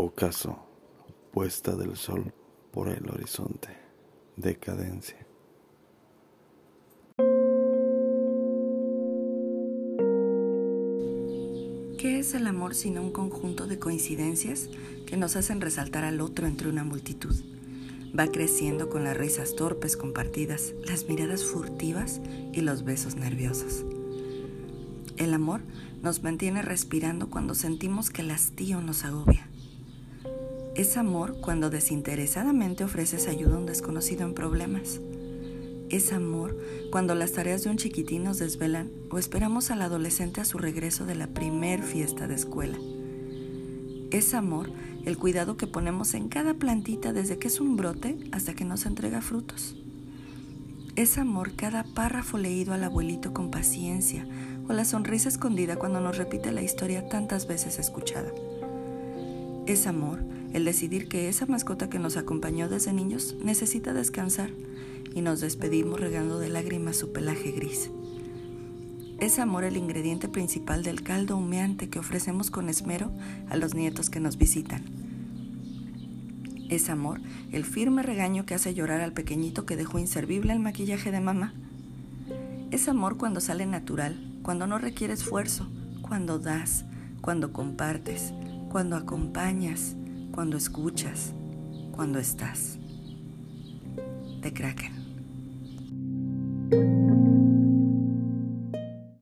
Ocaso, puesta del sol por el horizonte, decadencia. ¿Qué es el amor sino un conjunto de coincidencias que nos hacen resaltar al otro entre una multitud? Va creciendo con las risas torpes compartidas, las miradas furtivas y los besos nerviosos. El amor nos mantiene respirando cuando sentimos que el hastío nos agobia. Es amor cuando desinteresadamente ofreces ayuda a un desconocido en problemas. Es amor cuando las tareas de un chiquitín nos desvelan o esperamos al adolescente a su regreso de la primer fiesta de escuela. Es amor el cuidado que ponemos en cada plantita desde que es un brote hasta que nos entrega frutos. Es amor cada párrafo leído al abuelito con paciencia o la sonrisa escondida cuando nos repite la historia tantas veces escuchada. Es amor el decidir que esa mascota que nos acompañó desde niños necesita descansar y nos despedimos regando de lágrimas su pelaje gris. Es amor el ingrediente principal del caldo humeante que ofrecemos con esmero a los nietos que nos visitan. Es amor el firme regaño que hace llorar al pequeñito que dejó inservible el maquillaje de mamá. Es amor cuando sale natural, cuando no requiere esfuerzo, cuando das, cuando compartes, cuando acompañas, cuando escuchas, cuando estás. De Kraken.